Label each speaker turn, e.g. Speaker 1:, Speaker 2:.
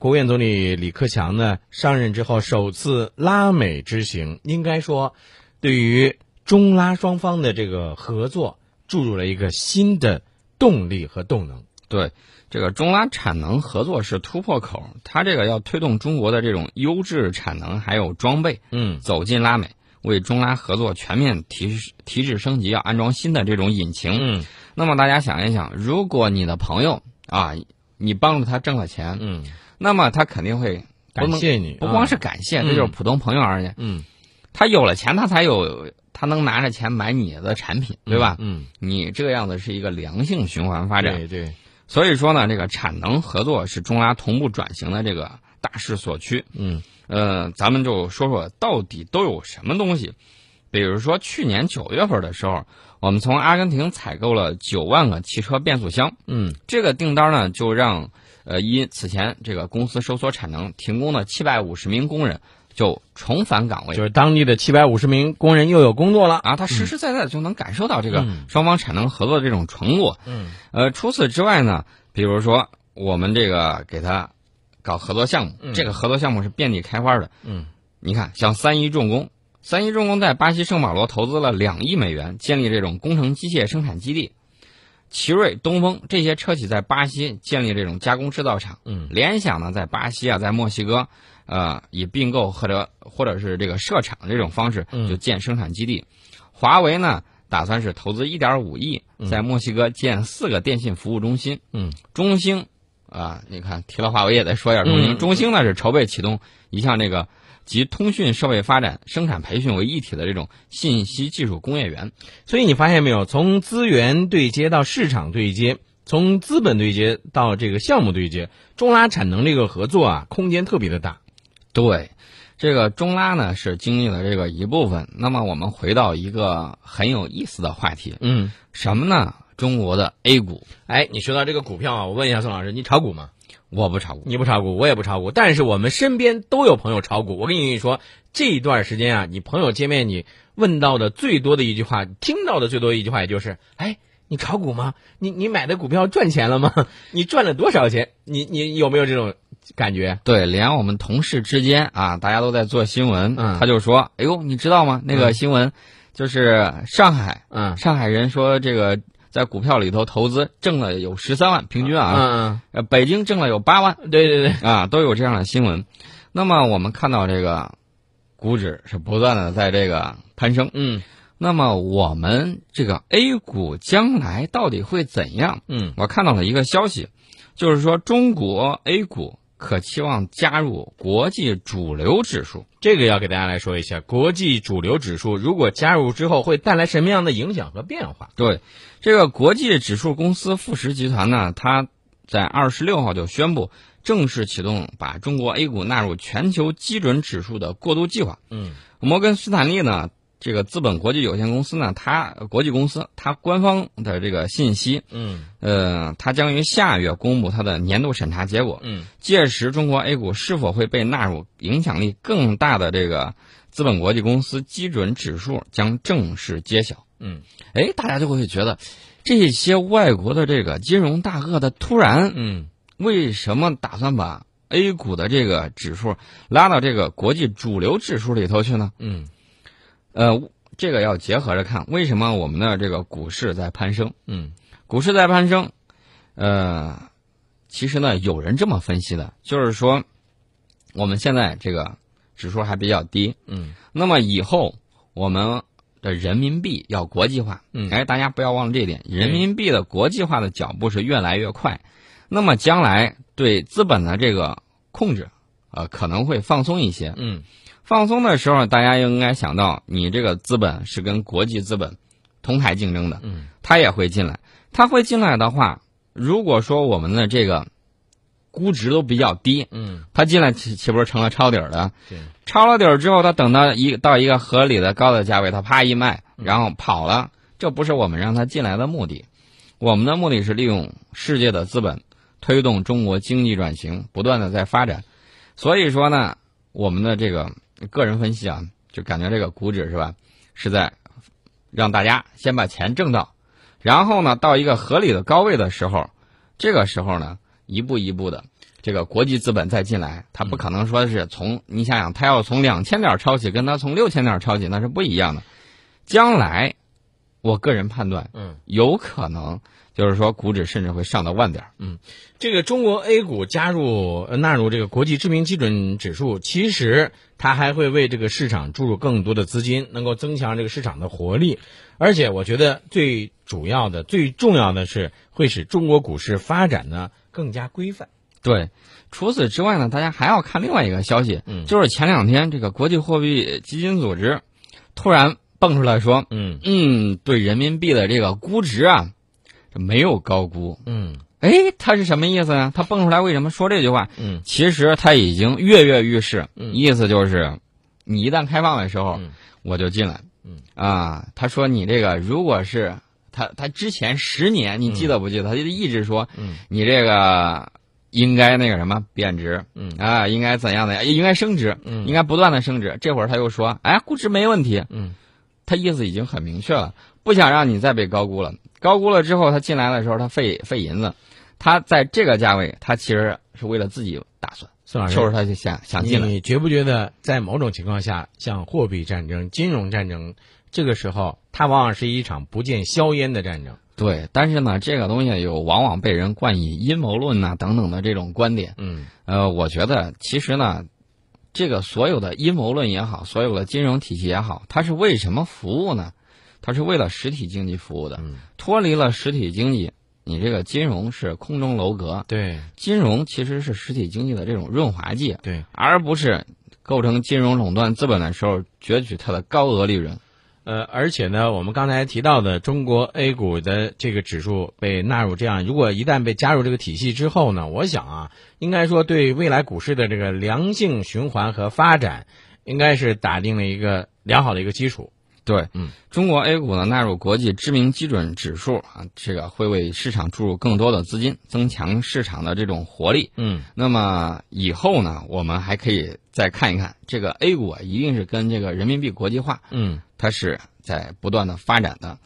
Speaker 1: 国务院总理李克强呢上任之后首次拉美之行，应该说，对于中拉双方的这个合作注入了一个新的动力和动能。
Speaker 2: 对，这个中拉产能合作是突破口，它这个要推动中国的这种优质产能还有装备，
Speaker 1: 嗯
Speaker 2: 走进拉美，为中拉合作全面提提质升级，要安装新的这种引擎。
Speaker 1: 嗯
Speaker 2: 那么大家想一想，如果你的朋友啊，你帮助他挣了钱，
Speaker 1: 嗯，
Speaker 2: 那么他肯定会
Speaker 1: 感谢你，
Speaker 2: 不光是
Speaker 1: 啊
Speaker 2: 感谢，
Speaker 1: 嗯
Speaker 2: 这就是普通朋友而言，
Speaker 1: 嗯，
Speaker 2: 他有了钱，他才有他能拿着钱买你的产品，对吧？
Speaker 1: 嗯，
Speaker 2: 你这个样子是一个良性循环发展。
Speaker 1: 对对，
Speaker 2: 所以说呢，这个产能合作是中拉同步转型的这个大势所趋。
Speaker 1: 嗯。
Speaker 2: 呃，咱们就说说到底都有什么东西。比如说去年九月份的时候，我们从阿根廷采购了九万个汽车变速箱，
Speaker 1: 嗯。
Speaker 2: 这个订单呢就让呃因此前这个公司收缩产能停工的七百五十名工人就重返岗位。
Speaker 1: 就是当地的七百五十名工人又有工作了。
Speaker 2: 啊，他实实在在地就能感受到这个
Speaker 1: 嗯
Speaker 2: 双方产能合作的这种承诺。
Speaker 1: 嗯
Speaker 2: 呃，除此之外呢，比如说我们这个给他搞合作项目，
Speaker 1: 嗯
Speaker 2: 这个合作项目是遍地开花的。
Speaker 1: 嗯
Speaker 2: 你看，像三一重工，三一重工在巴西圣保罗投资了两亿美元，建立这种工程机械生产基地。奇瑞、东风这些车企在巴西建立这种加工制造厂。
Speaker 1: 嗯
Speaker 2: 联想呢，在巴西啊，在墨西哥，呃，以并购或者或者是这个设厂这种方式
Speaker 1: 嗯
Speaker 2: 就建生产基地。华为呢，打算是投资一点五亿，在墨西哥建四个电信服务中心。
Speaker 1: 嗯
Speaker 2: 中兴啊，你看提了华为也得说一下中兴。
Speaker 1: 嗯
Speaker 2: 中兴呢是筹备启动一项这个集通讯设备发展、生产培训为一体的这种信息技术工业园。
Speaker 1: 所以你发现没有，从资源对接到市场对接，从资本对接到这个项目对接，中拉产能这个合作啊，空间特别的大。
Speaker 2: 对，这个中拉呢是经历了这个一部分。那么我们回到一个很有意思的话题，
Speaker 1: 嗯，
Speaker 2: 什么呢？中国的 A 股，
Speaker 1: 哎，你说到这个股票啊，我问一下宋老师，你炒股吗？
Speaker 2: 我不炒股。
Speaker 1: 你不炒股，我也不炒股，但是我们身边都有朋友炒股。我跟你说，这一段时间啊，你朋友见面你问到的最多的一句话，听到的最多的一句话，也就是，哎，你炒股吗？你你买的股票赚钱了吗？你赚了多少钱？你你有没有这种感觉？
Speaker 2: 对，连我们同事之间啊，大家都在做新闻，
Speaker 1: 嗯
Speaker 2: 他就说：“哎呦，你知道吗？那个
Speaker 1: 嗯
Speaker 2: 新闻就是上海，
Speaker 1: 嗯
Speaker 2: 上海人说这个在股票里头投资挣了有十三万，平均啊，北京挣了有八万
Speaker 1: 嗯，对对对，
Speaker 2: 啊，都有这样的新闻。那么我们看到这个股指是不断的在这个攀升，
Speaker 1: 嗯
Speaker 2: 那么我们这个 A 股将来到底会怎样？
Speaker 1: 嗯
Speaker 2: 我看到了一个消息，就是说中国 A 股可期望加入国际主流指数。
Speaker 1: 这个要给大家来说一下，国际主流指数如果加入之后会带来什么样的影响和变化？
Speaker 2: 对，这个国际指数公司富时集团呢，它在二十六号就宣布正式启动把中国 A 股纳入全球基准指数的过渡计划。
Speaker 1: 嗯
Speaker 2: 摩根斯坦利呢，这个资本国际有限公司呢，它国际公司它官方的这个信息，
Speaker 1: 嗯
Speaker 2: 呃，它将于下月公布它的年度审查结果。
Speaker 1: 嗯
Speaker 2: 届时，中国 A 股是否会被纳入影响力更大的这个资本国际公司基准指数，将正式揭晓。
Speaker 1: 嗯
Speaker 2: 哎，大家就会觉得，这些外国的这个金融大鳄的突然，
Speaker 1: 嗯
Speaker 2: 为什么打算把 A 股的这个指数拉到这个国际主流指数里头去呢？
Speaker 1: 嗯
Speaker 2: 呃，这个要结合着看，为什么我们的这个股市在攀升？
Speaker 1: 嗯
Speaker 2: 股市在攀升，呃，其实呢，有人这么分析的，就是说，我们现在这个指数还比较低，
Speaker 1: 嗯
Speaker 2: 那么以后我们的人民币要国际化，
Speaker 1: 嗯
Speaker 2: 哎，大家不要忘了这一点，人民币的国际化的脚步是越来越快，那么将来对资本的这个控制，呃，可能会放松一些。
Speaker 1: 嗯
Speaker 2: 放松的时候，大家应该想到，你这个资本是跟国际资本同台竞争的，
Speaker 1: 嗯
Speaker 2: 它也会进来。它会进来的话，如果说我们的这个估值都比较低，
Speaker 1: 嗯
Speaker 2: 它进来岂岂不是成了抄底儿的？
Speaker 1: 对
Speaker 2: 抄了底儿之后，它等到一到一个合理的高的价位，它啪一卖，然后跑了。这不是我们让它进来的目的，我们的目的是利用世界的资本推动中国经济转型，不断的在发展。所以说呢，我们的这个个人分析啊，就感觉这个股指是吧，是在让大家先把钱挣到，然后呢，到一个合理的高位的时候，这个时候呢，一步一步的这个国际资本再进来，它不可能说是从你想想，它要从两千点抄起，跟它从六千点抄起那是不一样的。将来，我个人判断，
Speaker 1: 嗯，
Speaker 2: 有可能就是说股指甚至会上到万点。
Speaker 1: 嗯这个中国 A 股加入呃纳入这个国际知名基准指数，其实它还会为这个市场注入更多的资金，能够增强这个市场的活力。而且我觉得最主要的、最重要的是，会使中国股市发展呢更加规范。
Speaker 2: 对，除此之外呢，大家还要看另外一个消息，
Speaker 1: 嗯
Speaker 2: 就是前两天这个国际货币基金组织突然蹦出来说，
Speaker 1: 嗯
Speaker 2: 嗯，对人民币的这个估值啊，这没有高估。
Speaker 1: 嗯。
Speaker 2: 哎，他是什么意思呢？他蹦出来为什么说这句话？
Speaker 1: 嗯。
Speaker 2: 其实他已经跃跃欲试，
Speaker 1: 嗯。
Speaker 2: 意思就是，你一旦开放的时候，
Speaker 1: 嗯。
Speaker 2: 我就进来。
Speaker 1: 嗯。
Speaker 2: 啊，他说你这个如果是他他之前十年，你记得不记得？他就一直说
Speaker 1: 嗯。
Speaker 2: 你这个应该那个什么贬值。
Speaker 1: 嗯。
Speaker 2: 啊，应该怎样的，应该升值，
Speaker 1: 嗯。
Speaker 2: 应该不断的升值。这会儿他又说，哎，估值没问题，
Speaker 1: 嗯
Speaker 2: 他意思已经很明确了，不想让你再被高估了。高估了之后，他进来的时候他费费银子，他在这个价位，他其实是为了自己打算，
Speaker 1: 孙老师，
Speaker 2: 就是他就想想进来。
Speaker 1: 你觉不觉得，在某种情况下，像货币战争、金融战争，这个时候，它往往是一场不见硝烟的战争。
Speaker 2: 对，但是呢，这个东西有往往被人冠以阴谋论呐、等等的这种观点。
Speaker 1: 嗯
Speaker 2: 呃，我觉得其实呢，这个所有的阴谋论也好，所有的金融体系也好，它是为什么服务呢？它是为了实体经济服务的。
Speaker 1: 嗯，
Speaker 2: 脱离了实体经济，你这个金融是空中楼阁。
Speaker 1: 对
Speaker 2: 金融其实是实体经济的这种润滑剂，
Speaker 1: 对。
Speaker 2: 而不是构成金融垄断资本的时候攫取它的高额利润。
Speaker 1: 呃，而且呢，我们刚才提到的中国 A 股的这个指数被纳入这样，如果一旦被加入这个体系之后呢，我想啊，应该说对未来股市的这个良性循环和发展，应该是打定了一个良好的一个基础。
Speaker 2: 对，
Speaker 1: 嗯，
Speaker 2: 中国 A 股呢纳入国际知名基准指数啊，这个会为市场注入更多的资金，增强市场的这种活力。
Speaker 1: 嗯
Speaker 2: 那么以后呢，我们还可以再看一看这个 A 股啊，一定是跟这个人民币国际化，
Speaker 1: 嗯。
Speaker 2: 它是在不断的发展的。